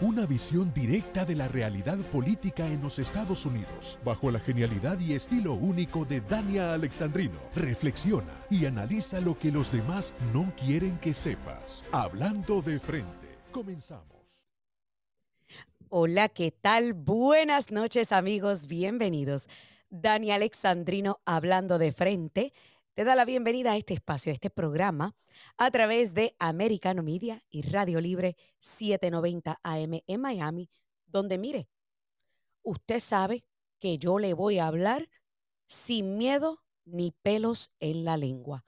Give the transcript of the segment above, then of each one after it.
Una visión directa de la realidad política en los Estados Unidos, bajo la genialidad y estilo único de Dania Alexandrino. Reflexiona y analiza lo que los demás no quieren que sepas. Hablando de frente. Comenzamos. Hola, ¿qué tal? Buenas noches amigos, bienvenidos. Dani Alexandrino hablando de frente te da la bienvenida a este espacio, a este programa, a través de Americano Media y Radio Libre 790 AM en Miami, donde mire, usted sabe que yo le voy a hablar sin miedo ni pelos en la lengua,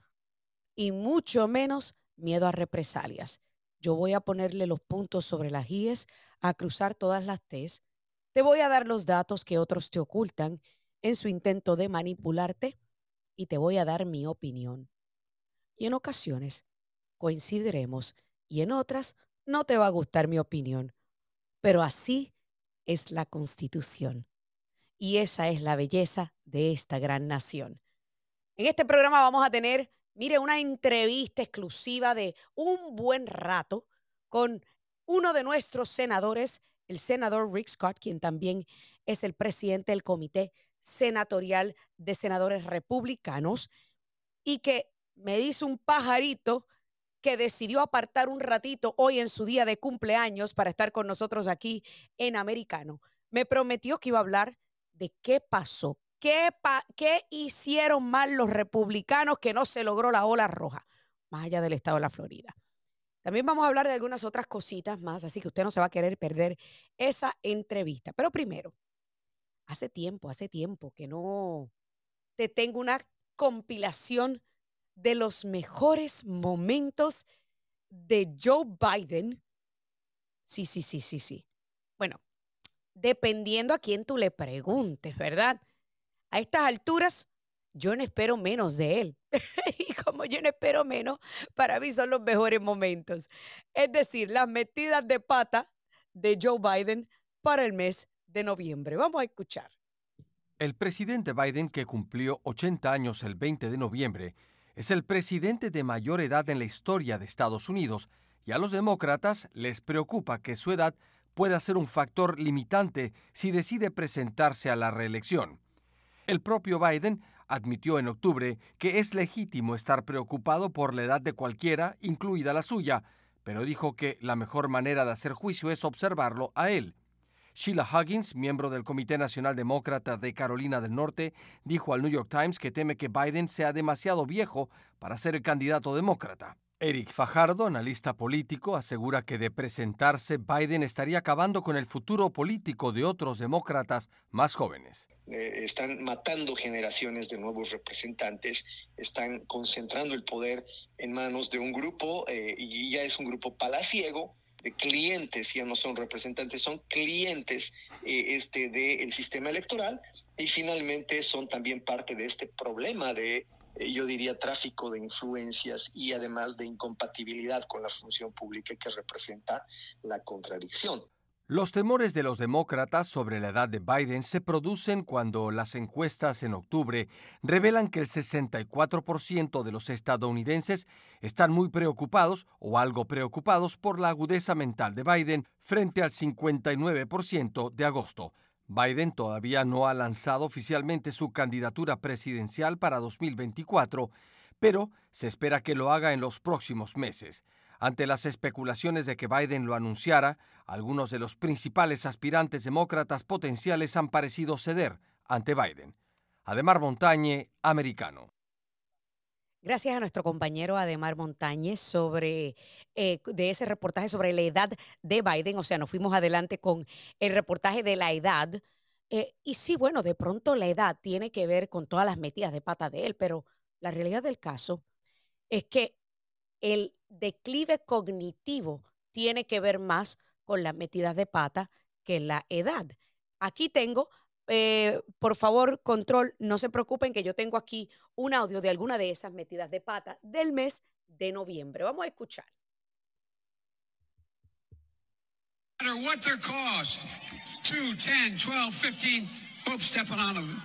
y mucho menos miedo a represalias. Yo voy a ponerle los puntos sobre las IES, a cruzar todas las T's. Te voy a dar los datos que otros te ocultan en su intento de manipularte y te voy a dar mi opinión. Y en ocasiones coincidiremos y en otras no te va a gustar mi opinión. Pero así es la constitución. Y esa es la belleza de esta gran nación. En este programa vamos a tener, mire, una entrevista exclusiva de un buen rato con uno de nuestros senadores, el senador Rick Scott, quien también es el presidente del comité senatorial de senadores republicanos y que me dice un pajarito que decidió apartar un ratito hoy en su día de cumpleaños para estar con nosotros aquí en Americano. Me prometió que iba a hablar de qué pasó, qué, qué hicieron mal los republicanos que no se logró la ola roja, más allá del estado de la Florida. También vamos a hablar de algunas otras cositas más, así que usted no se va a querer perder esa entrevista. Pero primero, hace tiempo, hace tiempo que no te tengo una compilación de los mejores momentos de Joe Biden. Sí, sí, sí, sí, sí. Bueno, dependiendo a quién tú le preguntes, ¿verdad? A estas alturas, yo no espero menos de él. y como yo no espero menos, para mí son los mejores momentos. Es decir, las metidas de pata de Joe Biden para el mes Vamos a escuchar. El presidente Biden, que cumplió 80 años el 20 de noviembre, es el presidente de mayor edad en la historia de Estados Unidos y a los demócratas les preocupa que su edad pueda ser un factor limitante si decide presentarse a la reelección. El propio Biden admitió en octubre que es legítimo estar preocupado por la edad de cualquiera, incluida la suya, pero dijo que la mejor manera de hacer juicio es observarlo a él. Sheila Huggins, miembro del Comité Nacional Demócrata de Carolina del Norte, dijo al New York Times que teme que Biden sea demasiado viejo para ser el candidato demócrata. Eric Fajardo, analista político, asegura que de presentarse Biden estaría acabando con el futuro político de otros demócratas más jóvenes. Eh, están matando generaciones de nuevos representantes, están concentrando el poder en manos de un grupo eh, y ya es un grupo palaciego clientes, ya no son representantes, son clientes eh, este, del sistema electoral y finalmente son también parte de este problema de, eh, yo diría, tráfico de influencias y además de incompatibilidad con la función pública que representa la contradicción. Los temores de los demócratas sobre la edad de Biden se producen cuando las encuestas en octubre revelan que el 64% de los estadounidenses están muy preocupados o algo preocupados por la agudeza mental de Biden frente al 59% de agosto. Biden todavía no ha lanzado oficialmente su candidatura presidencial para 2024, pero se espera que lo haga en los próximos meses. Ante las especulaciones de que Biden lo anunciara, algunos de los principales aspirantes demócratas potenciales han parecido ceder ante Biden. Ademar Montañe, americano. Gracias a nuestro compañero Ademar Montañez sobre eh, de ese reportaje sobre la edad de Biden. O sea, nos fuimos adelante con el reportaje de la edad. Eh, y sí, bueno, de pronto la edad tiene que ver con todas las metidas de pata de él, pero la realidad del caso es que el declive cognitivo tiene que ver más con las metidas de pata que la edad. Aquí tengo, eh, por favor, control, no se preocupen que yo tengo aquí un audio de alguna de esas metidas de pata del mes de noviembre. Vamos a escuchar. what their cost 2 10 12 15 oops stepping on them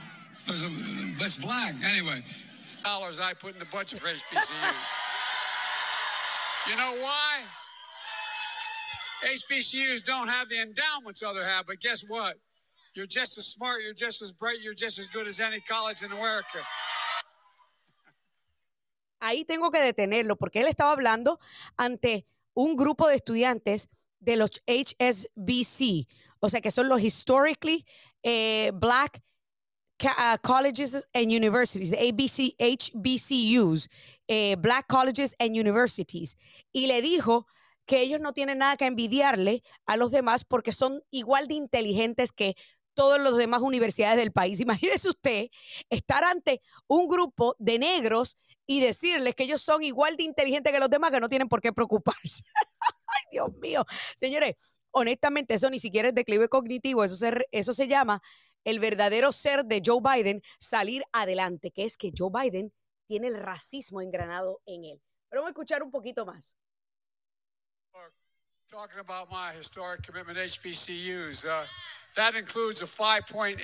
it's black anyway dollars i put in the budget for hbcus you know why hbcus don't have the endowments other have but guess what you're just as smart you're just as bright you're just as good as any college in america. Ahí tengo que detenerlo porque él estaba hablando ante un grupo de estudiantes de los HSBC, o sea que son los historically eh, black uh, colleges and universities, ABC, HBCUs, eh, black colleges and universities, y le dijo que ellos no tienen nada que envidiarle a los demás porque son igual de inteligentes que todas las demás universidades del país. Imagínese usted estar ante un grupo de negros y decirles que ellos son igual de inteligentes que los demás, que no tienen por qué preocuparse. Ay, Dios mío. Señores, honestamente, eso ni siquiera es declive cognitivo, eso se, eso se llama el verdadero ser de Joe Biden salir adelante, que es que Joe Biden tiene el racismo engranado en él. Pero vamos a escuchar un poquito más. Talking about my historic commitment HBCUs. Uh, that includes the $5.8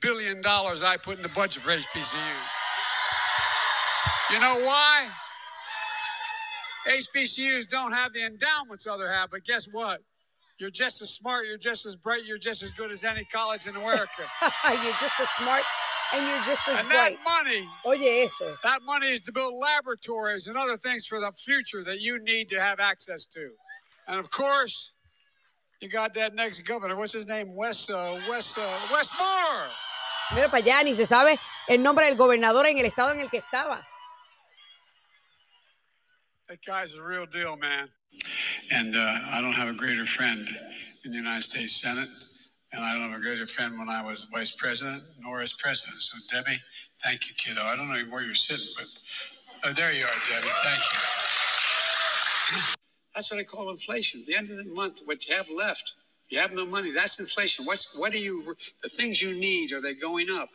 billion I put in the budget for HBCUs. You know why? HBCUs don't have the endowments other have, but guess what? You're just as smart, you're just as bright, you're just as good as any college in America. you're just as smart and you're just as and bright. that money, Oye, eso. that money is to build laboratories and other things for the future that you need to have access to. And of course, you got that next governor. What's his name? Wes, uh, Wes, uh, Wes Moore. Mira para allá, ni se sabe el nombre del gobernador en el estado en el que estaba. That guy's a real deal, man. And uh, I don't have a greater friend in the United States Senate, and I don't have a greater friend when I was vice president, nor as president. So, Debbie, thank you, kiddo. I don't know where you're sitting, but oh, there you are, Debbie. Thank you. That's what I call inflation. At the end of the month, what you have left, you have no money. That's inflation. What's what are you? The things you need are they going up?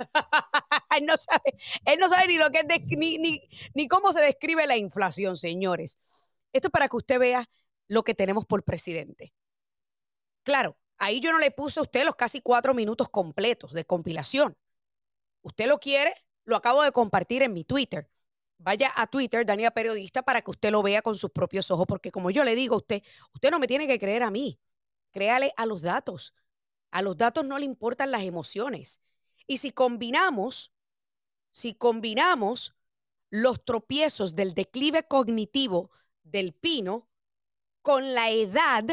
él, no sabe, él no sabe ni lo que es ni, ni, ni cómo se describe la inflación, señores. Esto es para que usted vea lo que tenemos por presidente. Claro, ahí yo no le puse a usted los casi cuatro minutos completos de compilación. Usted lo quiere, lo acabo de compartir en mi Twitter. Vaya a Twitter, Daniela Periodista, para que usted lo vea con sus propios ojos, porque como yo le digo a usted, usted no me tiene que creer a mí. Créale a los datos. A los datos no le importan las emociones. Y si combinamos, si combinamos los tropiezos del declive cognitivo del pino con la edad,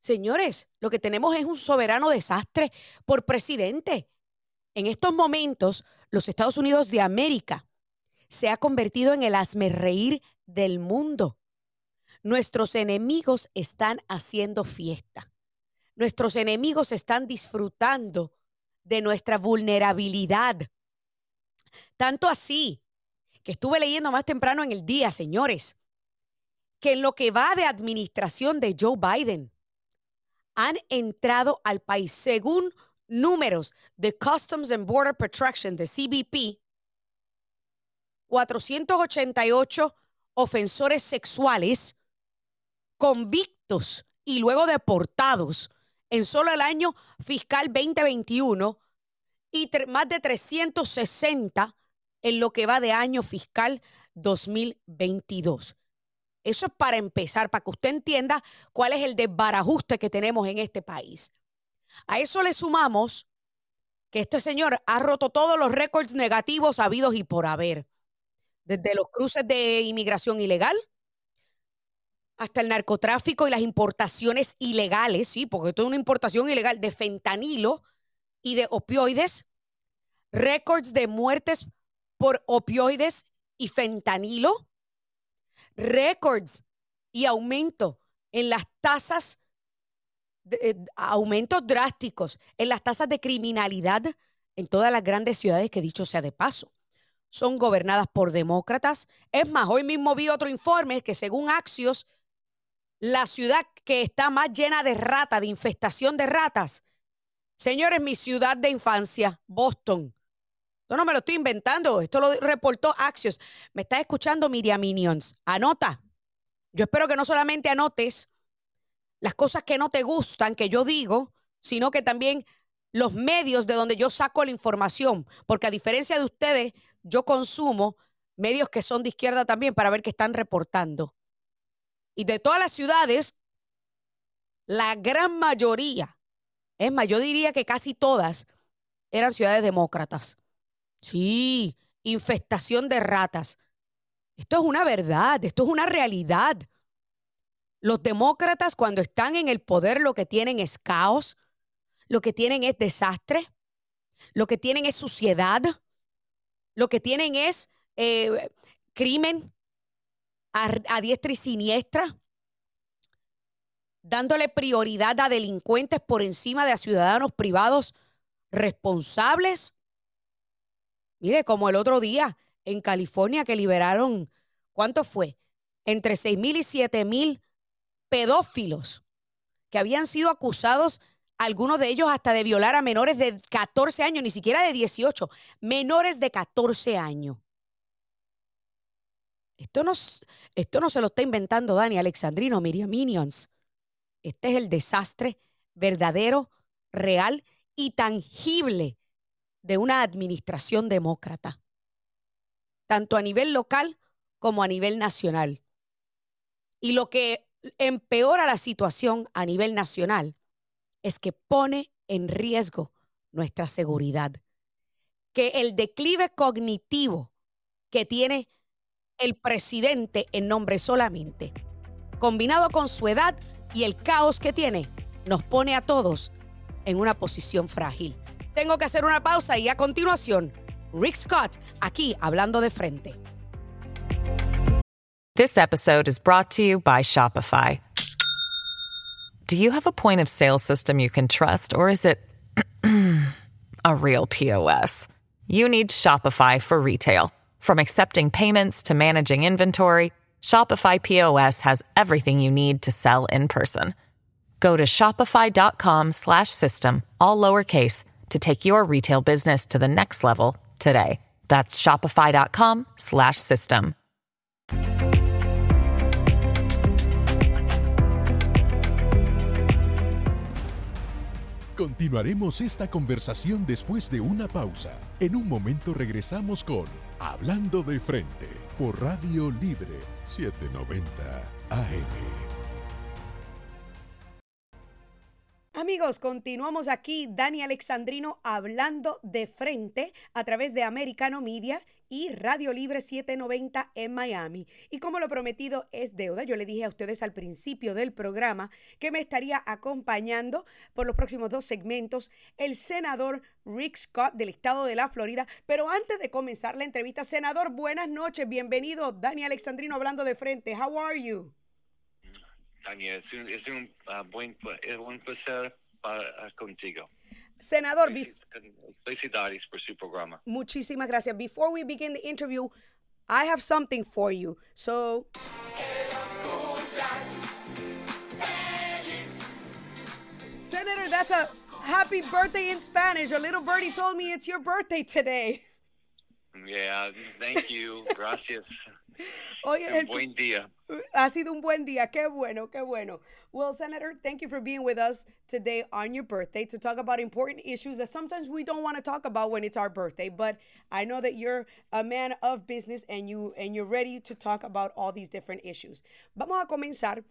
señores, lo que tenemos es un soberano desastre por presidente. En estos momentos, los Estados Unidos de América se ha convertido en el reír del mundo. Nuestros enemigos están haciendo fiesta. Nuestros enemigos están disfrutando de nuestra vulnerabilidad. Tanto así que estuve leyendo más temprano en el día, señores, que en lo que va de administración de Joe Biden, han entrado al país, según números de Customs and Border Protection de CBP, 488 ofensores sexuales convictos y luego deportados en solo el año fiscal 2021 y más de 360 en lo que va de año fiscal 2022. Eso es para empezar, para que usted entienda cuál es el desbarajuste que tenemos en este país. A eso le sumamos que este señor ha roto todos los récords negativos habidos y por haber. Desde los cruces de inmigración ilegal, hasta el narcotráfico y las importaciones ilegales, sí, porque esto es una importación ilegal de fentanilo y de opioides, récords de muertes por opioides y fentanilo, récords y aumento en las tasas, eh, aumentos drásticos en las tasas de criminalidad en todas las grandes ciudades que dicho sea de paso son gobernadas por demócratas. Es más, hoy mismo vi otro informe que según Axios la ciudad que está más llena de ratas, de infestación de ratas. Señores, mi ciudad de infancia, Boston. Esto no me lo estoy inventando, esto lo reportó Axios. Me está escuchando Miriam Minions. Anota. Yo espero que no solamente anotes las cosas que no te gustan, que yo digo, sino que también los medios de donde yo saco la información, porque a diferencia de ustedes, yo consumo medios que son de izquierda también para ver qué están reportando. Y de todas las ciudades, la gran mayoría, es más, yo diría que casi todas eran ciudades demócratas. Sí, infestación de ratas. Esto es una verdad, esto es una realidad. Los demócratas cuando están en el poder lo que tienen es caos, lo que tienen es desastre, lo que tienen es suciedad, lo que tienen es eh, crimen a, diestra y siniestra, dándole prioridad a delincuentes por encima de a ciudadanos privados responsables. Mire, como el otro día en California que liberaron, ¿cuánto fue? Entre 6 mil y 7 mil pedófilos que habían sido acusados, algunos de ellos hasta de violar a menores de 14 años, ni siquiera de 18, menores de 14 años. Esto no, esto no se lo está inventando Dani Alexandrino, Miriam Minions. Este es el desastre verdadero, real y tangible de una administración demócrata, tanto a nivel local como a nivel nacional. Y lo que empeora la situación a nivel nacional es que pone en riesgo nuestra seguridad, que el declive cognitivo que tiene el presidente en nombre solamente, combinado con su edad y el caos que tiene, nos pone a todos en una posición frágil. Tengo que hacer una pausa y a continuación, Rick Scott aquí hablando de frente. This episode is brought to you by Shopify. Do you have a point of sale system you can trust or is it a real POS? You need Shopify for retail. From accepting payments to managing inventory, Shopify POS has everything you need to sell in person. Go to shopify.com/system all lowercase to take your retail business to the next level today. That's shopify.com/system. Continuaremos esta conversación después de una pausa. En un momento regresamos con Hablando de frente por Radio Libre 790 AM. Amigos, continuamos aquí, Dani Alexandrino hablando de frente a través de Americano Media y Radio Libre 790 en Miami. Y como lo prometido es deuda, yo le dije a ustedes al principio del programa que me estaría acompañando por los próximos dos segmentos el senador Rick Scott del estado de la Florida. Pero antes de comenzar la entrevista, senador, buenas noches, bienvenido. Dani Alexandrino hablando de frente. How are you? Daniel, es un, ah, buen, placer para, contigo. Senador, felicidades por su programa. Muchísimas gracias. Before we begin the interview, I have something for you. So. Senator, that's a happy birthday in Spanish. A little birdie told me it's your birthday today. Yeah, thank you. Gracias. Oye, un buen día. Ha sido un buen día. Qué bueno, qué bueno. Well, Senator, thank you for being with us today on your birthday to talk about important issues that sometimes we don't want to talk about when it's our birthday. But I know that you're a man of business and you and you're ready to talk about all these different issues. Vamos a comenzar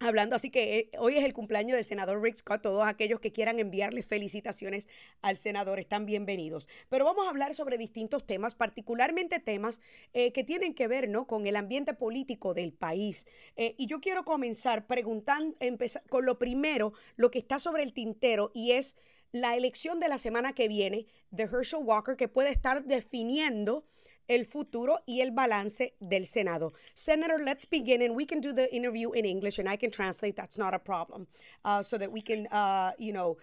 Hablando, así que eh, hoy es el cumpleaños del senador Rick Scott. Todos aquellos que quieran enviarle felicitaciones al senador están bienvenidos. Pero vamos a hablar sobre distintos temas, particularmente temas eh, que tienen que ver ¿no? con el ambiente político del país. Eh, y yo quiero comenzar preguntando, empezar con lo primero, lo que está sobre el tintero y es la elección de la semana que viene de Herschel Walker, que puede estar definiendo el futuro y el balance del Senado. Senator, let's begin, and we can do the interview in English, and I can translate. That's not a problem, uh, so that we can, uh, you know,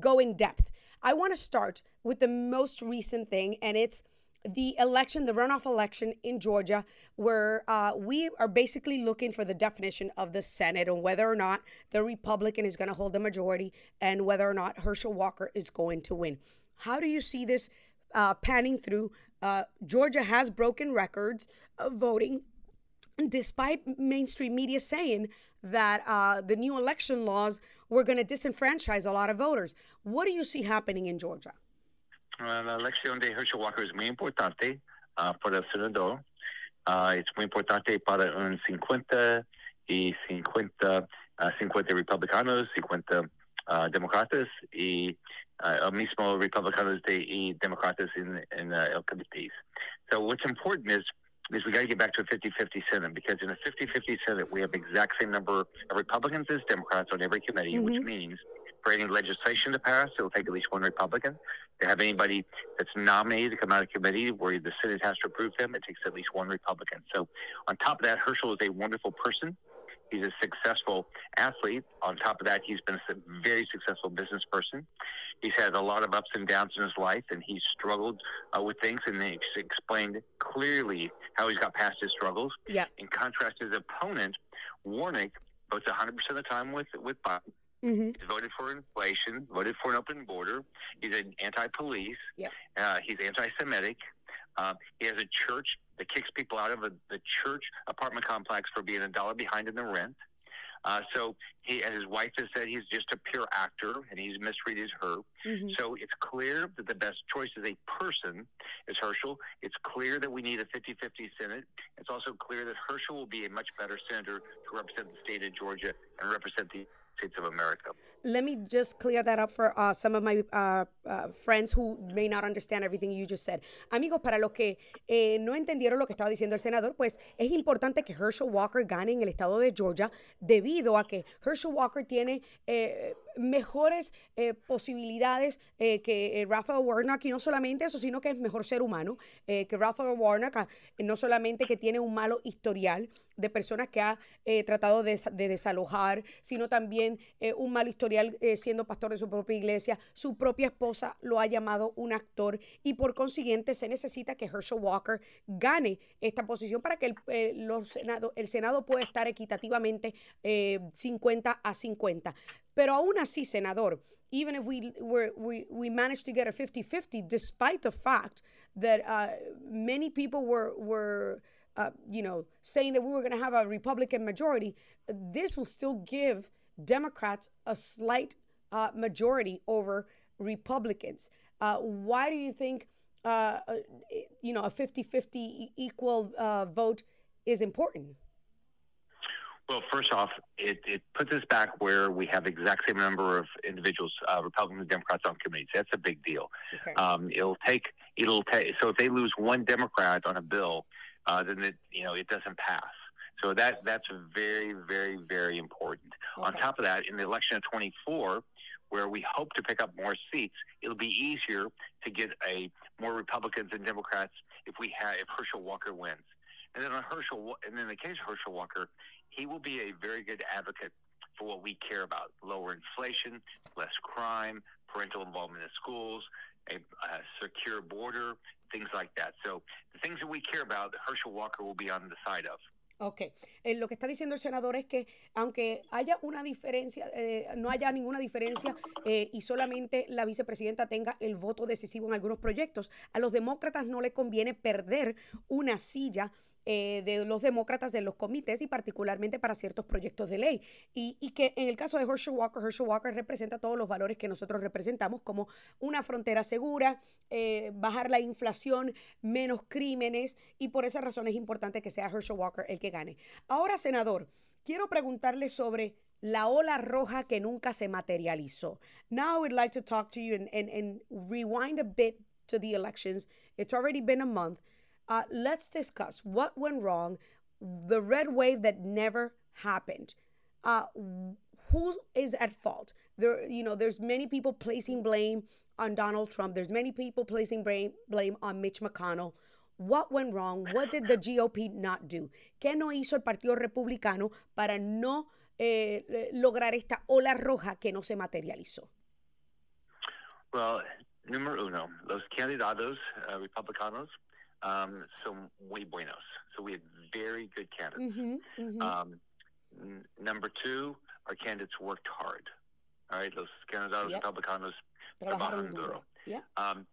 go in depth. I want to start with the most recent thing, and it's the election, the runoff election in Georgia, where uh, we are basically looking for the definition of the Senate and whether or not the Republican is going to hold the majority and whether or not Herschel Walker is going to win. How do you see this uh, panning through? Uh, Georgia has broken records of voting, despite mainstream media saying that uh, the new election laws were going to disenfranchise a lot of voters. What do you see happening in Georgia? La elección Herschel Walker es muy importante uh, para el senador. Uh, muy importante para un 50 y 50, uh, 50 republicanos, 50 uh, demócratas y uh, mismo republicanos de, y demócratas en, en uh, el comité. So what's important is is we got to get back to a 50-50 Senate because in a 50-50 Senate we have the exact same number of Republicans as Democrats on every committee, Mhm. which means for any legislation to pass, it'll take at least one Republican. To have anybody that's nominated to come out of committee where the Senate has to approve them, it takes at least one Republican. So on top of that, Herschel is a wonderful person. He's a successful athlete. On top of that, he's been a very successful business person. He's had a lot of ups and downs in his life, and he's struggled uh, with things, and he explained clearly how he's got past his struggles. Yeah. In contrast, his opponent, Warnick, votes 100% of the time with with Biden. Mm-hmm. He's voted for inflation, voted for an open border. He's an anti-police. Yeah. Uh, he's anti-Semitic. Uh, he has a church that kicks people out of a, the church apartment complex for being a dollar behind in the rent. Uh, so he and his wife has said he's just a pure actor and he's mistreated her. Mhm. So it's clear that the best choice as a person is Herschel. It's clear that we need a 50-50 Senate. It's also clear that Herschel will be a much better senator to represent the state of Georgia and represent the states of America. Let me just clear that up for uh, some of my uh, uh, friends who may not understand everything you just said. Amigos, para los que eh, no entendieron lo que estaba diciendo el senador, pues es importante que Herschel Walker gane en el estado de Georgia debido a que Herschel Walker tiene eh, mejores eh, posibilidades eh, que eh, Raphael Warnock y no solamente eso, sino que es mejor ser humano eh, que Raphael Warnock, ah, no solamente que tiene un malo historial de personas que ha eh, tratado de, desa- de desalojar, sino también un mal historial siendo pastor de su propia iglesia. Su propia esposa lo ha llamado un actor y por consiguiente se necesita que Herschel Walker gane esta posición para que el, los senado, el Senado pueda estar equitativamente eh, 50 a 50. Pero aún así, senador, even if we were, we we managed to get a 50-50 despite the fact that uh, many people were were uh, you know saying that we were going to have a republican majority this will still give democrats a slight uh, majority over republicans. Uh, why do you think uh, uh, you know a 50-50 e- equal vote is important Well, first off, it, it puts us back where we have the exact same number of individuals, uh, Republicans and Democrats on committees. That's a big deal. okay. Um, it'll take it'll take so if they lose one Democrat on a bill, uh, then it you know it doesn't pass. So that that's very very very important. On top of that, in the election of 24, where we hope to pick up more seats, it'll be easier to get a more Republicans and Democrats if we have if Herschel Walker wins. And then on Herschel, and in the case of Herschel Walker, he will be a very good advocate for what we care about: lower inflation, less crime, parental involvement in schools, a, a secure border, things like that. So the things that we care about, Herschel Walker will be on the side of. Ok, Eh, lo que está diciendo el senador es que aunque haya una diferencia, eh, no haya ninguna diferencia eh, y solamente la vicepresidenta tenga el voto decisivo en algunos proyectos, a los demócratas no le conviene perder una silla eh, de los demócratas de los comités y particularmente para ciertos proyectos de ley. Y, y que en el caso de Herschel Walker, Herschel Walker representa todos los valores que nosotros representamos como una frontera segura, eh, bajar la inflación, menos crímenes y por esa razón es importante que sea Herschel Walker el que gane. Ahora, senador, quiero preguntarle sobre la ola roja que nunca se materializó. Now I would like to talk to you and, and, and rewind a bit to the elections. It's already been a month. Uh, let's discuss what went wrong, the red wave that never happened. Uh, who is at fault? There, you know, there's many people placing blame on Donald Trump. There's many people placing blame, blame on Mitch McConnell. What went wrong? What did the GOP not do? ¿Qué no hizo el Partido Republicano para no eh, lograr esta ola roja que no se materializó? Well, número uno, los candidatos uh, republicanos um, son muy buenos. So we had very good candidates. Ujú, ujú. Um, n- number two, our candidates worked hard. All right, los candidatos Yep. republicanos Trabajaron duro. Yeah. Um,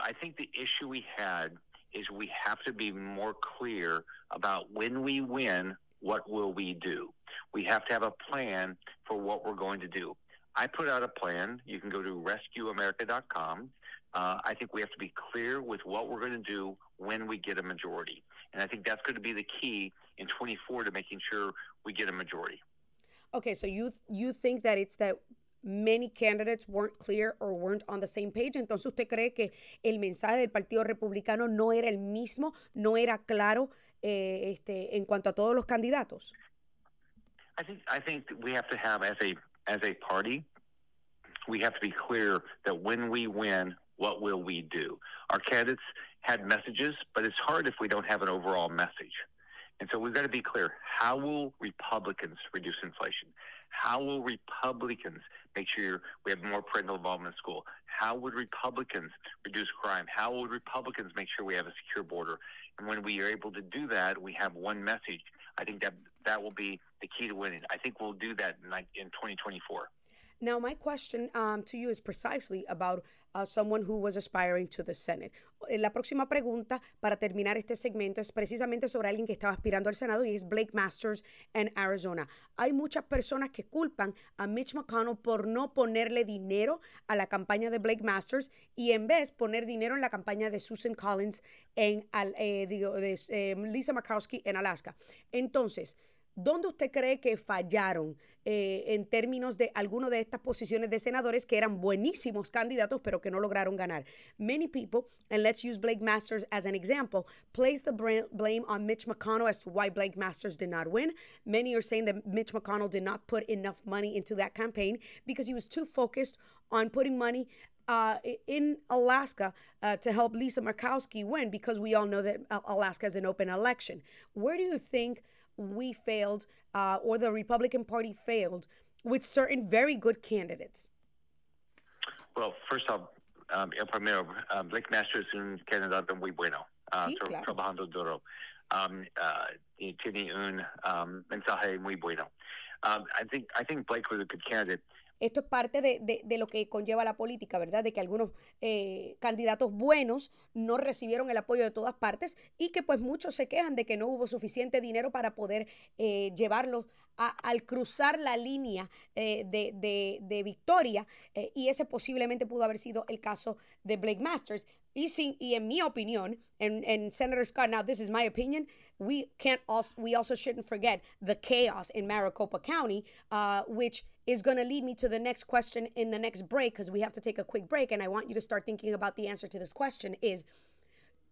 I think the issue we had is we have to be more clear about when we win, what will we do? We have to have a plan for what we're going to do. I put out a plan. You can go to rescueamerica.com. Uh, I think we have to be clear with what we're going to do when we get a majority. And I think that's going to be the key in 24 to making sure we get a majority. Okay, so you you think that it's that many candidates weren't clear or weren't on the same page. Entonces usted cree que el mensaje del Partido Republicano no era el mismo, no era claro eh, este, en cuanto a todos los candidatos. I think I think we have to have as a as a party, we have to be clear that when we win, what will we do? Our candidates had messages, but it's hard if we don't have an overall message. And so we've got to be clear. How will Republicans reduce inflation? How will Republicans make sure we have more parental involvement in school? How would Republicans reduce crime? How would Republicans make sure we have a secure border? And when we are able to do that, we have one message. I think that that will be the key to winning. I think we'll do that in, in 2024. Now, my question um, to you is precisely about uh, someone who was aspiring to the Senate. Eh, La próxima pregunta para terminar este segmento es precisamente sobre alguien que estaba aspirando al Senado y es Blake Masters en Arizona. Hay muchas personas que culpan a Mitch McConnell por no ponerle dinero a la campaña de Blake Masters y en vez poner dinero en la campaña de Susan Collins en eh, digo, de eh, Lisa Murkowski en Alaska. Entonces, ¿Dónde usted cree que fallaron eh, en términos de alguna de estas posiciones de senadores que eran buenísimos candidatos pero que no lograron ganar? Many people, and let's use Blake Masters as an example, place the blame on Mitch McConnell as to why Blake Masters did not win. Many are saying that Mitch McConnell did not put enough money into that campaign because he was too focused on putting money uh, in Alaska uh, to help Lisa Murkowski win because we all know that Alaska is an open election. Where do you think we failed uh, or the Republican Party failed with certain very good candidates? Well, first off, um, el primero, um, Blake Masters es un candidato muy bueno, uh, Sí, claro. trabajando duro. Um, uh, tiene un um, mensaje muy bueno. Um, I think I think Blake was a good candidate. Esto es parte de, de- de lo que conlleva la política, ¿verdad? De que algunos eh, candidatos buenos no recibieron el apoyo de todas partes y que pues muchos se quejan de que no hubo suficiente dinero para poder eh, llevarlos a- al cruzar la línea eh, de, de- de victoria eh, y ese posiblemente pudo haber sido el caso de Blake Masters. Y, sin, y en mi opinión, en, en Senator Scott, now this is my opinion, we can't also, we also shouldn't forget the chaos in Maricopa County, uh, which is going to lead me to the next question in the next break because we have to take a quick break and I want you to start thinking about the answer to this question is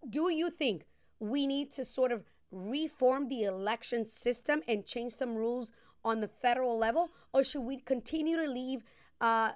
do you think we need to sort of reform the election system and change some rules on the federal level? Or should we continue to leave uh,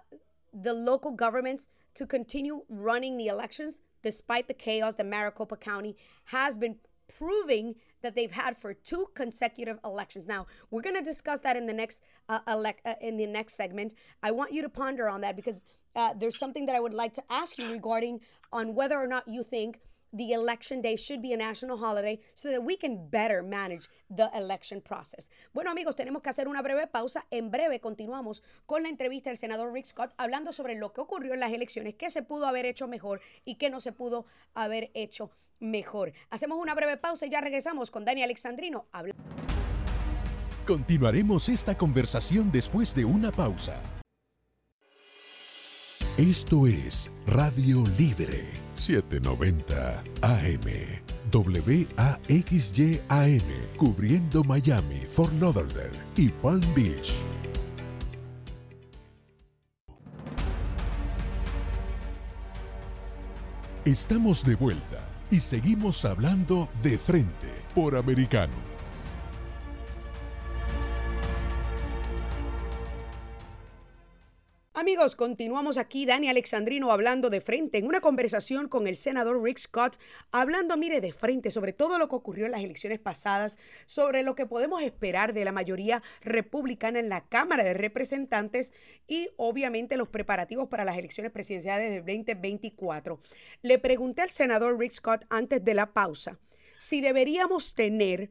the local governments to continue running the elections despite the chaos that Maricopa County has been proving that they've had for two consecutive elections. Now, we're going to discuss that in the next uh, elec- uh, in the next segment. I want you to ponder on that because uh, there's something that I would like to ask you regarding on whether or not you think the election day should be a national holiday so that we can better manage the election process. Bueno, amigos, tenemos que hacer una breve pausa. En breve continuamos con la entrevista del senador Rick Scott hablando sobre lo que ocurrió en las elecciones, qué se pudo haber hecho mejor y qué no se pudo haber hecho mejor. Hacemos una breve pausa y ya regresamos con Dani Alexandrino. Continuaremos esta conversación después de una pausa. Esto es Radio Libre 790 AM. WAXYAM, cubriendo Miami, Fort Lauderdale y Palm Beach. Estamos de vuelta y seguimos hablando de frente por americano. Amigos, continuamos aquí, Dani Alexandrino hablando de frente en una conversación con el senador Rick Scott, hablando, mire, de frente sobre todo lo que ocurrió en las elecciones pasadas, sobre lo que podemos esperar de la mayoría republicana en la Cámara de Representantes y obviamente los preparativos para las elecciones presidenciales del 2024. Le pregunté al senador Rick Scott antes de la pausa si deberíamos tener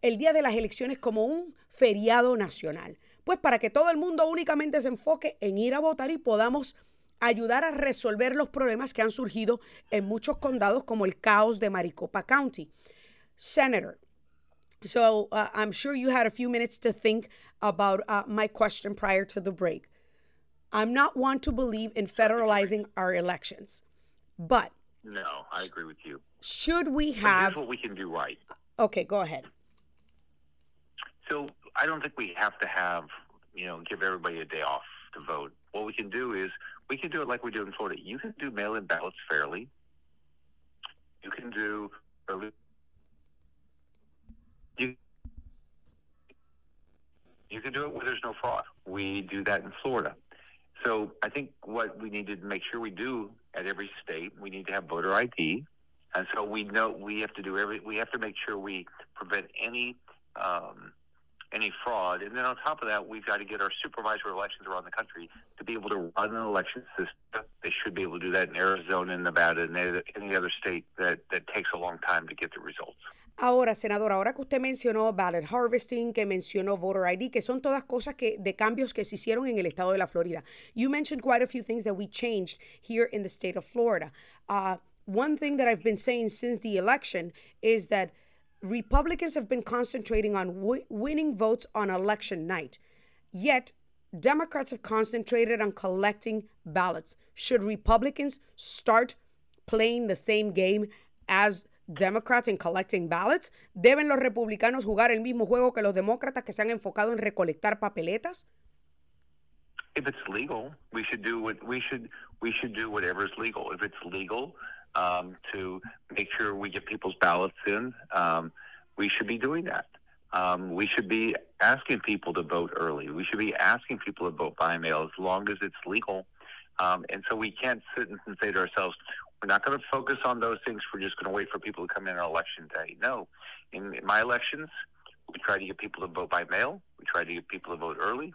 el día de las elecciones como un feriado nacional pues para que todo el mundo únicamente se enfoque en ir a votar y podamos ayudar a resolver los problemas que han surgido en muchos condados como el caos de Maricopa County. Senator, so uh, I'm sure you had a few minutes to think about uh, my question prior to the break. I'm not one to believe in federalizing our elections, but no, I agree with you. Should we But have? here's what we can do right. Okay, go ahead. So I don't think we have to have, you know, give everybody a day off to vote. What we can do is we can do it like we do in Florida. You can do mail-in ballots fairly. You can do early. You you can do it where there's no fraud. We do that in Florida. So I think what we need to make sure we do at every state, we need to have voter ID, and so we know we have to do every. We have to make sure we prevent any um, any fraud. And then on top of that, we've got to get our supervisor elections around the country to be able to run an election system. They should be able to do that in Arizona and Nevada and any other state that, that takes a long time to get the results. Ahora, senador, ahora que usted mencionó ballot harvesting, que mencionó voter ID, que son todas cosas que de cambios que se hicieron en el estado de la Florida. You mentioned quite a few things that we changed here in the state of Florida. Uh, one thing that I've been saying since the election is that Republicans have been concentrating on wi- winning votes on election night. Yet, Democrats have concentrated on collecting ballots. Should Republicans start playing the same game as Democrats in collecting ballots? ¿Deben los republicanos jugar el mismo juego que los demócratas que se han enfocado en recolectar papeletas? If it's legal, we should do what we should we should do whatever is legal. If it's legal um, to make sure we get people's ballots in, um, we should be doing that. Um, we should be asking people to vote early. We should be asking people to vote by mail as long as it's legal. Um, and so we can't sit and say to ourselves, we're not going to focus on those things. We're just going to wait for people to come in on election day. No. In, in my elections, we try to get people to vote by mail. We try to get people to vote early.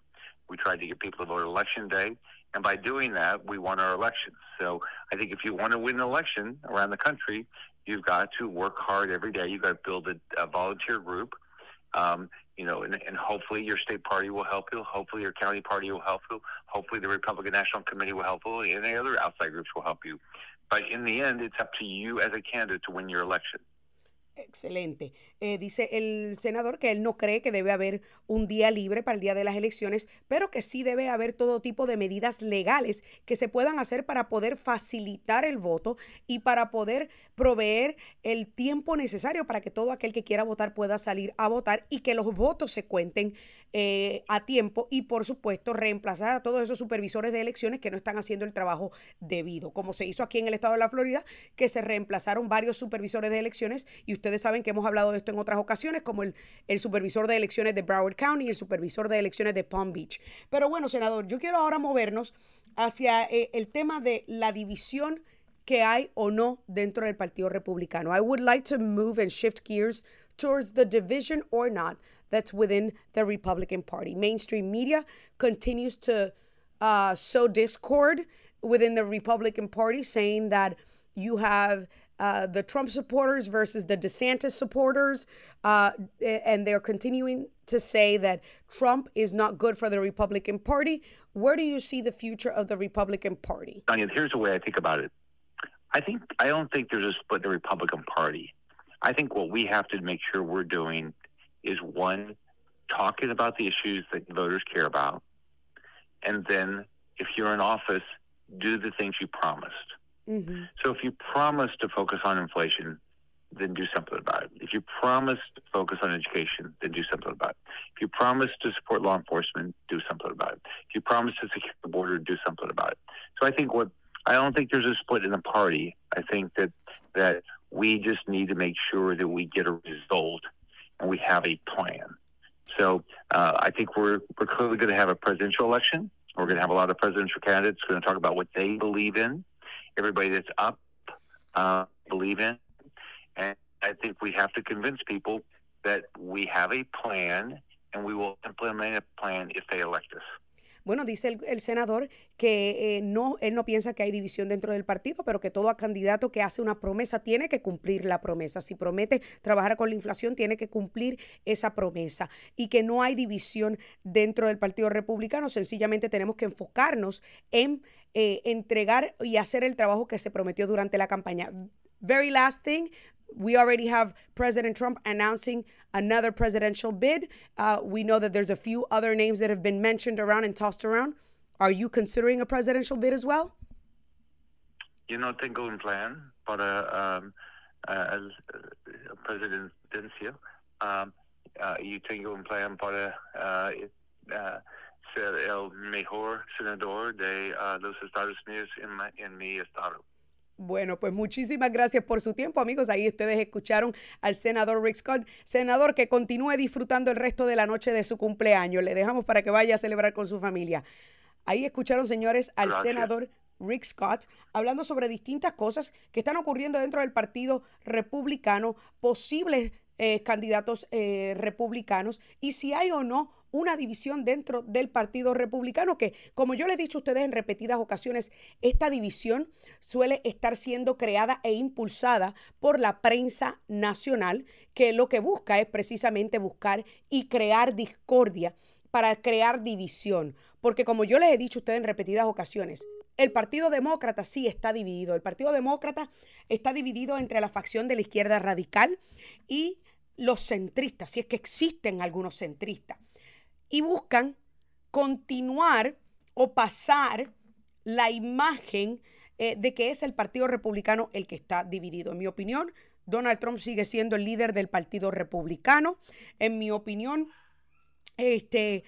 We tried to get people to vote on election day. And by doing that, we won our elections. So I think if you want to win an election around the country, you've got to work hard every day. You've got to build a, a volunteer group. Um, you know, and, and hopefully your state party will help you. Hopefully your county party will help you. Hopefully the Republican National Committee will help you. And any other outside groups will help you. But in the end, it's up to you as a candidate to win your election. Excelente. Eh, dice el senador que él no cree que debe haber un día libre para el día de las elecciones, pero que sí debe haber todo tipo de medidas legales que se puedan hacer para poder facilitar el voto y para poder proveer el tiempo necesario para que todo aquel que quiera votar pueda salir a votar y que los votos se cuenten eh, a tiempo y por supuesto reemplazar a todos esos supervisores de elecciones que no están haciendo el trabajo debido, como se hizo aquí en el estado de la Florida, que se reemplazaron varios supervisores de elecciones y ustedes saben que hemos hablado de esto en otras ocasiones, como el, el supervisor de elecciones de Broward County y el supervisor de elecciones de Palm Beach. Pero bueno, senador, yo quiero ahora movernos hacia eh, el tema de la división que hay o no dentro del Partido Republicano. I would like to move and shift gears towards the division or not that's within the Republican Party. Mainstream media continues to uh, sow discord within the Republican Party, saying that you have uh, the Trump supporters versus the DeSantis supporters, uh, and they're continuing to say that Trump is not good for the Republican Party. Where do you see the future of the Republican Party? Tanya, here's the way I think about it. I think I don't think there's a split in the Republican Party. I think what we have to make sure we're doing is one, talking about the issues that voters care about, and then if you're in office, do the things you promised. Mm-hmm. So if you promise to focus on inflation, then do something about it. If you promise to focus on education, then do something about it. If you promise to support law enforcement, do something about it. If you promise to secure the border, do something about it. So I think what I don't think there's a split in the party. I think that that we just need to make sure that we get a result and we have a plan. So uh, I think we're we're clearly going to have a presidential election. We're going to have a lot of presidential candidates going to talk about what they believe in. Everybody that's up uh, believe in, and I think we have to convince people that we have a plan and we will implement a plan if they elect us. Bueno, dice el, senador que eh, no, él no piensa que hay división dentro del partido, pero que todo candidato que hace una promesa tiene que cumplir la promesa. Si promete trabajar con la inflación, tiene que cumplir esa promesa. Y que no hay división dentro del Partido Republicano, sencillamente tenemos que enfocarnos en eh, entregar y hacer el trabajo que se prometió durante la campaña. Very last thing, we already have President Trump announcing another presidential bid. Uh, we know that there's a few other names that have been mentioned around and tossed around. Are you considering a presidential bid as well? Yo no tengo un plan para um, uh, el, uh, presidencia. Um, uh, yo tengo un plan para uh, uh, ser el mejor senador de uh, los Estados Unidos en, en mi estado. Bueno, pues muchísimas gracias por su tiempo, amigos. Ahí ustedes escucharon al senador Rick Scott. Senador, que continúe disfrutando el resto de la noche de su cumpleaños. Le dejamos para que vaya a celebrar con su familia. Ahí escucharon, señores, al Gracias. senador Rick Scott hablando sobre distintas cosas que están ocurriendo dentro del Partido Republicano, posibles eh, candidatos eh, republicanos y si hay o no una división dentro del Partido Republicano, que como yo le he dicho a ustedes en repetidas ocasiones, esta división suele estar siendo creada e impulsada por la prensa nacional, que lo que busca es precisamente buscar y crear discordia para crear división. Porque como yo les he dicho a ustedes en repetidas ocasiones, el Partido Demócrata sí está dividido. El Partido Demócrata está dividido entre la facción de la izquierda radical y los centristas, si es que existen algunos centristas. Y buscan continuar o pasar la imagen eh, de que es el Partido Republicano el que está dividido. En mi opinión, Donald Trump sigue siendo el líder del Partido Republicano. En mi opinión, este,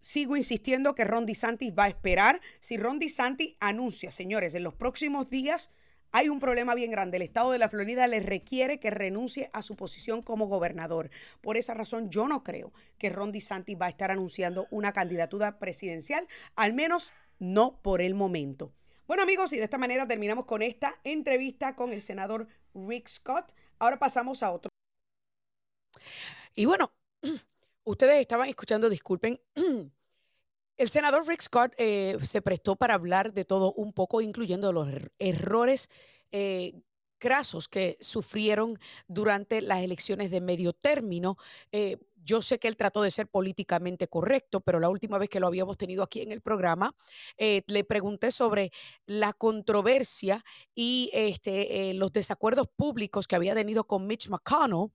sigo insistiendo que Ron DeSantis va a esperar. Si Ron DeSantis anuncia, señores, en los próximos días hay un problema bien grande. El estado de la Florida le requiere que renuncie a su posición como gobernador. Por esa razón, yo no creo que Ron DeSantis va a estar anunciando una candidatura presidencial, al menos no por el momento. Bueno amigos, y de esta manera terminamos con esta entrevista con el senador Rick Scott. Ahora pasamos a otro. Y bueno, ustedes estaban escuchando, disculpen, el senador Rick Scott eh, se prestó para hablar de todo un poco, incluyendo los er- errores eh, grasos que sufrieron durante las elecciones de medio término. Eh, yo sé que él trató de ser políticamente correcto, pero la última vez que lo habíamos tenido aquí en el programa, le pregunté sobre la controversia y este, los desacuerdos públicos que había tenido con Mitch McConnell.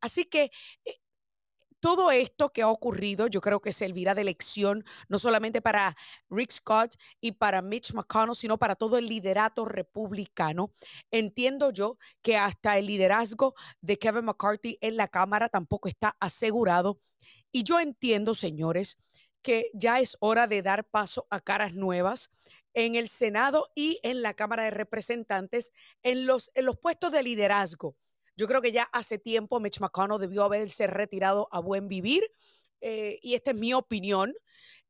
Así que todo esto que ha ocurrido, yo creo que servirá de lección no solamente para Rick Scott y para Mitch McConnell, sino para todo el liderato republicano. Entiendo yo que hasta el liderazgo de Kevin McCarthy en la Cámara tampoco está asegurado. Y yo entiendo, señores, que ya es hora de dar paso a caras nuevas en el Senado y en la Cámara de Representantes en los, en los puestos de liderazgo. Yo creo que ya hace tiempo Mitch McConnell debió haberse retirado a buen vivir eh, y esta es mi opinión.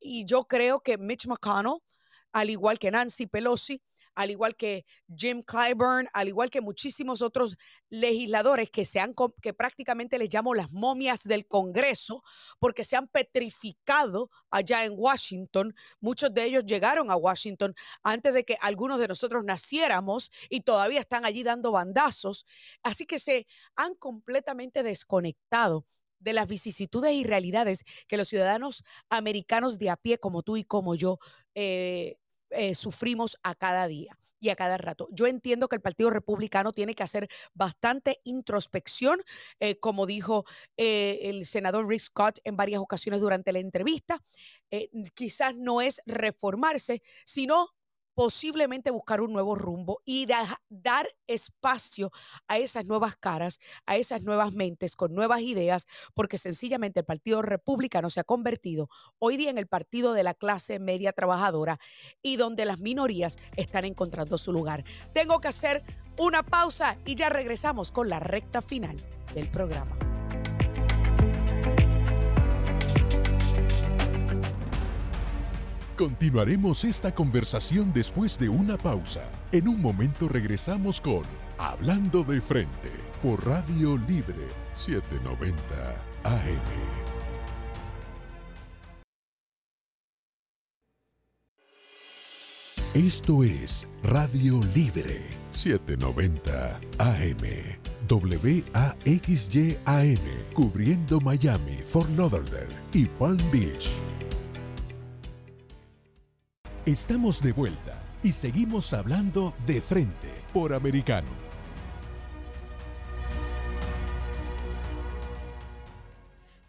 Y yo creo que Mitch McConnell, al igual que Nancy Pelosi, al igual que Jim Clyburn, al igual que muchísimos otros legisladores que se han que prácticamente les llamo las momias del Congreso, porque se han petrificado allá en Washington. Muchos de ellos llegaron a Washington antes de que algunos de nosotros naciéramos y todavía están allí dando bandazos. Así que se han completamente desconectado de las vicisitudes y realidades que los ciudadanos americanos de a pie, como tú y como yo, eh, eh, sufrimos a cada día y a cada rato. Yo entiendo que el Partido Republicano tiene que hacer bastante introspección, eh, como dijo eh, el senador Rick Scott en varias ocasiones durante la entrevista. Eh, quizás no es reformarse, sino posiblemente buscar un nuevo rumbo y da- dar espacio a esas nuevas caras, a esas nuevas mentes con nuevas ideas, porque sencillamente el Partido Republicano se ha convertido hoy día en el partido de la clase media trabajadora y donde las minorías están encontrando su lugar. Tengo que hacer una pausa y ya regresamos con la recta final del programa. Continuaremos esta conversación después de una pausa. En un momento regresamos con Hablando de Frente por Radio Libre 790 AM. Esto es Radio Libre 790 AM. WAXYAM, cubriendo Miami, Fort Lauderdale y Palm Beach. Estamos de vuelta y seguimos hablando de frente por americano.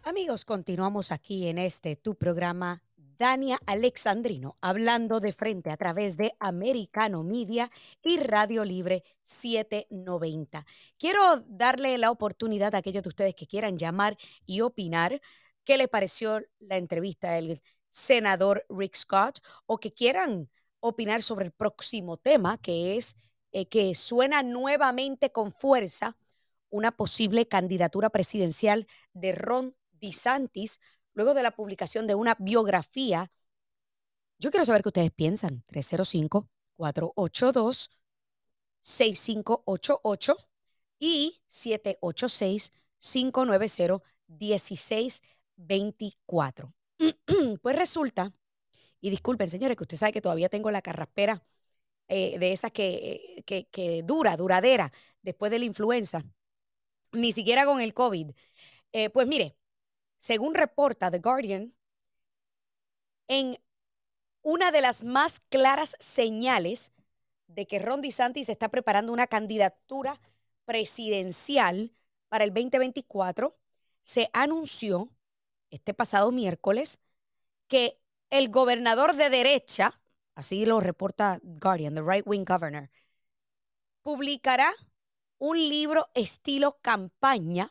Amigos, continuamos aquí en este tu programa Dania Alexandrino, hablando de frente a través de Americano Media y Radio Libre 790. Quiero darle la oportunidad a aquellos de ustedes que quieran llamar y opinar qué le pareció la entrevista del senador Rick Scott o que quieran opinar sobre el próximo tema, que es eh, que suena nuevamente con fuerza una posible candidatura presidencial de Ron DeSantis luego de la publicación de una biografía. Yo quiero saber qué ustedes piensan. 305-482-6588 y 786-590-1624. pues resulta, y disculpen señores, que usted sabe que todavía tengo la carraspera eh, de esa que, que, que, dura, duradera, después de la influenza, ni siquiera con el COVID. Eh, pues mire, según reporta The Guardian, en una de las más claras señales de que Ron DeSantis está preparando una candidatura presidencial para el 2024, se anunció este pasado miércoles que el gobernador de derecha, así lo reporta Guardian, the right wing governor, publicará un libro estilo campaña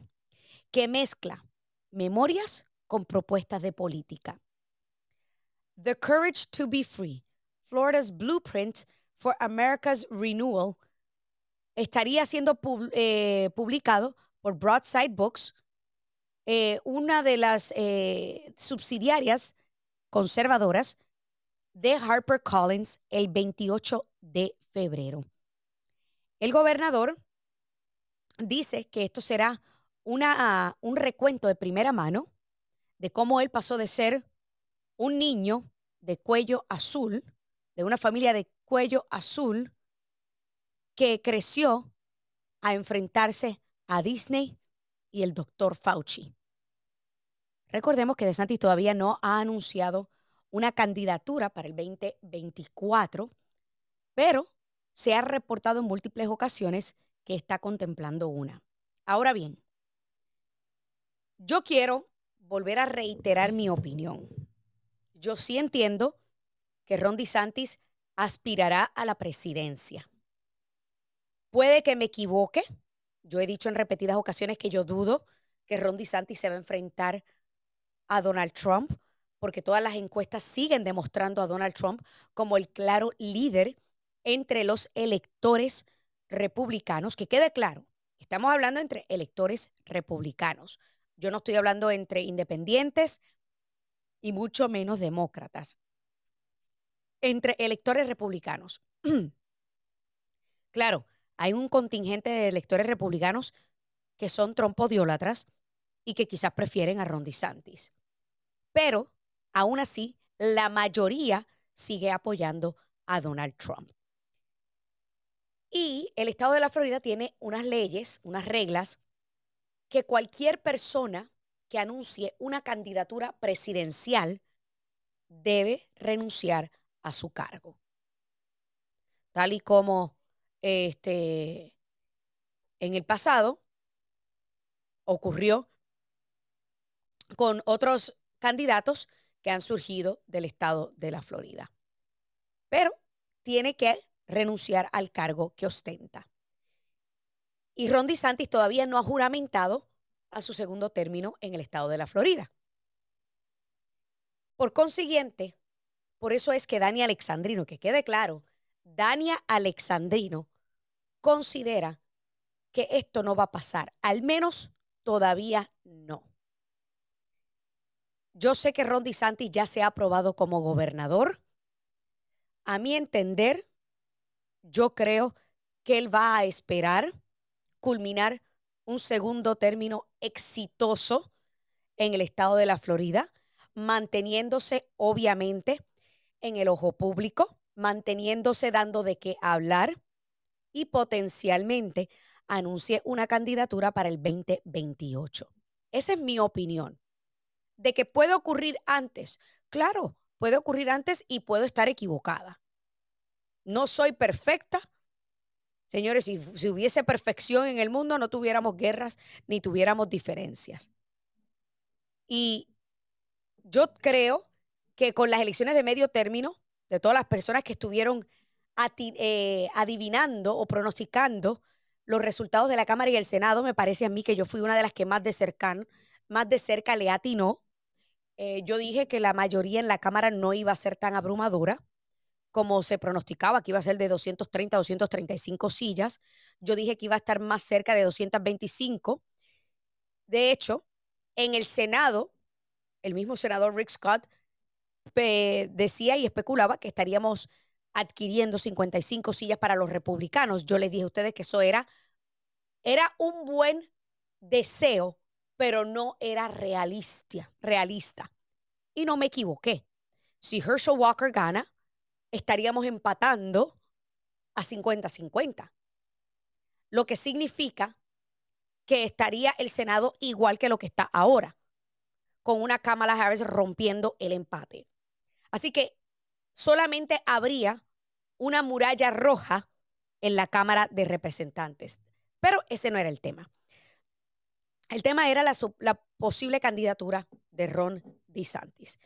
que mezcla memorias con propuestas de política. The Courage to Be Free, Florida's Blueprint for America's Renewal, estaría siendo eh, publicado por Broadside Books, eh, una de las eh, subsidiarias conservadoras de HarperCollins el 28 de febrero. El gobernador dice que esto será una, un recuento de primera mano de cómo él pasó de ser un niño de cuello azul, de una familia de cuello azul, que creció a enfrentarse a Disney y el doctor Fauci. Recordemos que DeSantis todavía no ha anunciado una candidatura para el 2024, pero se ha reportado en múltiples ocasiones que está contemplando una. Ahora bien, yo quiero volver a reiterar mi opinión. Yo sí entiendo que Ron DeSantis aspirará a la presidencia. Puede que me equivoque. Yo he dicho en repetidas ocasiones que yo dudo que Ron DeSantis se va a enfrentar a Donald Trump, porque todas las encuestas siguen demostrando a Donald Trump como el claro líder entre los electores republicanos. Que quede claro, estamos hablando entre electores republicanos. Yo no estoy hablando entre independientes y mucho menos demócratas. Entre electores republicanos. claro, hay un contingente de electores republicanos que son trompodiólatras y que quizás prefieren a Ron DeSantis. Pero, aún así, la mayoría sigue apoyando a Donald Trump. Y el estado de la Florida tiene unas leyes, unas reglas que cualquier persona que anuncie una candidatura presidencial debe renunciar a su cargo. Tal y como este, en el pasado ocurrió con otros candidatos que han surgido del estado de la Florida. Pero tiene que renunciar al cargo que ostenta. Y Ron DeSantis todavía no ha juramentado a su segundo término en el estado de la Florida. Por consiguiente, por eso es que Dani Alexandrino, que quede claro, Dania Alexandrino considera que esto no va a pasar, al menos todavía no. Yo sé que Ron DeSantis ya se ha aprobado como gobernador A mi entender, yo creo que él va a esperar culminar un segundo término exitoso en el estado de la Florida, manteniéndose obviamente en el ojo público, manteniéndose dando de qué hablar y potencialmente anuncie una candidatura para el 2028. Esa es mi opinión. De que puede ocurrir antes. Claro, puede ocurrir antes y puedo estar equivocada. No soy perfecta. Señores, si, si, hubiese perfección en el mundo, no tuviéramos guerras ni tuviéramos diferencias. Y yo creo que con las elecciones de medio término, de todas las personas que estuvieron eh, adivinando o pronosticando los resultados de la Cámara y el Senado, me parece a mí que yo fui una de las que más de, cercan, más de cerca le atinó. Eh, yo dije que la mayoría en la Cámara no iba a ser tan abrumadora como se pronosticaba, que iba a ser de 230 a 235 sillas. Yo dije que iba a estar más cerca de 225. De hecho, en el Senado, el mismo senador Rick Scott decía y especulaba que estaríamos adquiriendo 55 sillas para los republicanos. Yo les dije a ustedes que eso era, era un buen deseo, pero no era realista, realista. Y no me equivoqué. Si Herschel Walker gana, estaríamos empatando a 50-50. Lo que significa que estaría el Senado igual que lo que está ahora, con una Kamala Harris rompiendo el empate. Así que solamente habría una muralla roja en la Cámara de Representantes. Pero ese no era el tema. El tema era la, la posible candidatura de Ron DeSantis.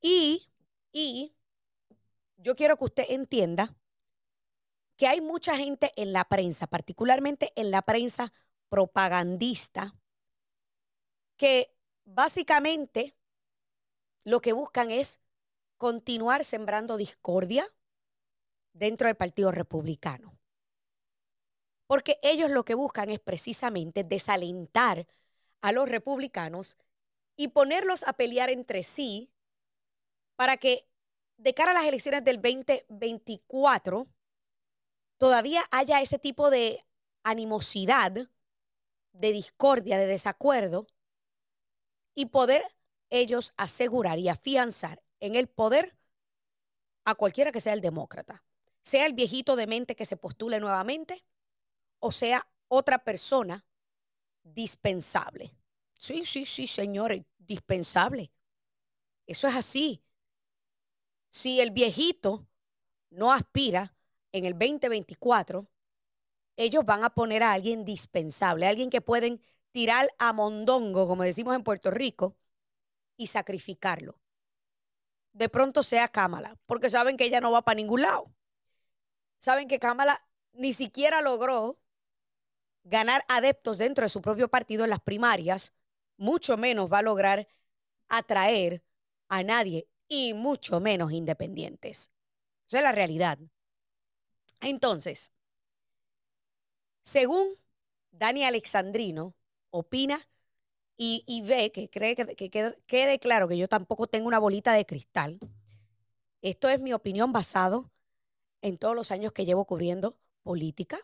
Y, y yo quiero que usted entienda que hay mucha gente en la prensa, particularmente en la prensa propagandista, que básicamente lo que buscan es continuar sembrando discordia dentro del Partido Republicano. Porque ellos lo que buscan es precisamente desalentar a los republicanos y ponerlos a pelear entre sí para que de cara a las elecciones del 2024 todavía haya ese tipo de animosidad, de discordia, de desacuerdo, y poder ellos asegurar y afianzar en el poder a cualquiera que sea el demócrata, sea el viejito de mente que se postule nuevamente o sea otra persona dispensable. Sí, sí, sí, señores, dispensable. Eso es así. Si el viejito no aspira en el 2024, ellos van a poner a alguien dispensable, alguien que pueden tirar a mondongo, como decimos en Puerto Rico, y sacrificarlo. De pronto sea Kamala, porque saben que ella no va para ningún lado. Saben que Kamala ni siquiera logró ganar adeptos dentro de su propio partido en las primarias, mucho menos va a lograr atraer a nadie y mucho menos independientes. Esa es la realidad. Entonces, según Dani Alexandrino, opina y, ve que cree que, que quede, claro que yo tampoco tengo una bolita de cristal. Esto es mi opinión basado en todos los años que llevo cubriendo política,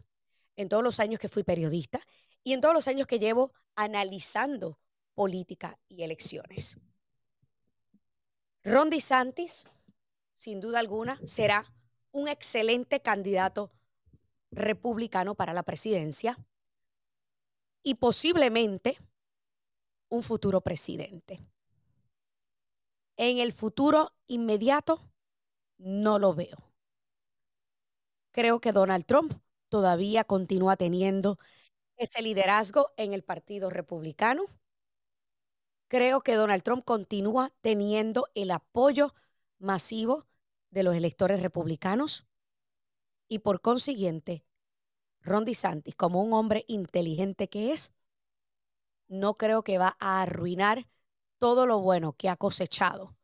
en todos los años que fui periodista y en todos los años que llevo analizando política y elecciones. Ron DeSantis, sin duda alguna, será un excelente candidato republicano para la presidencia y posiblemente un futuro presidente. En el futuro inmediato no lo veo. Creo que Donald Trump todavía continúa teniendo ese liderazgo en el Partido Republicano. Creo que Donald Trump continúa teniendo el apoyo masivo de los electores republicanos y por consiguiente, Ron DeSantis, como un hombre inteligente que es, no creo que va a arruinar todo lo bueno que ha cosechado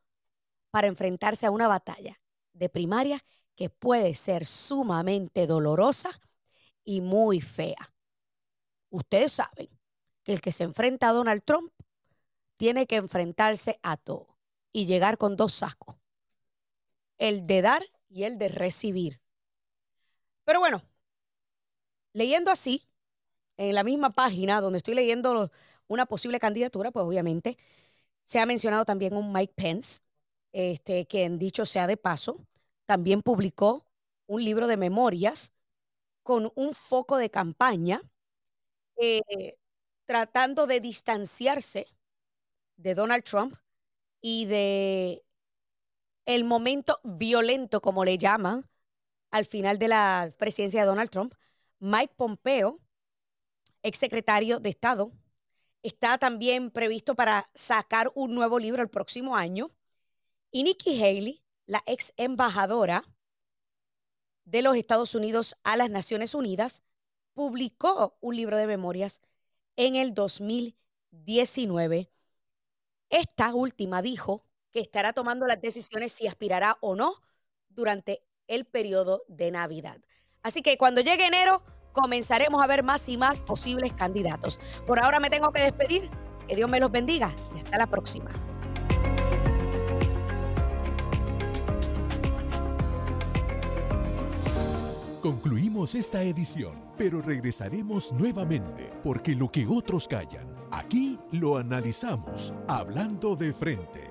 para enfrentarse a una batalla de primaria que puede ser sumamente dolorosa y muy fea. Ustedes saben que el que se enfrenta a Donald Trump tiene que enfrentarse a todo y llegar con dos sacos. el de dar y el de recibir. Pero bueno, leyendo así, en la misma página donde estoy leyendo una posible candidatura, pues obviamente. Se ha mencionado también un Mike Pence, este, quien dicho sea de paso, también publicó un libro de memorias con un foco de campaña eh, tratando de distanciarse de Donald Trump y de el momento violento, como le llaman, al final de la presidencia de Donald Trump, Mike Pompeo, exsecretario de Estado, está también previsto para sacar un nuevo libro el próximo año. Y Nikki Haley, la ex embajadora de los Estados Unidos a las Naciones Unidas, publicó un libro de memorias en el 2019. Esta última dijo que estará tomando las decisiones si aspirará o no durante el periodo de Navidad. Así que cuando llegue enero comenzaremos a ver más y más posibles candidatos. Por ahora me tengo que despedir. Que Dios me los bendiga y hasta la próxima. Concluimos esta edición, pero regresaremos nuevamente porque lo que otros callan, aquí lo analizamos, hablando de frente.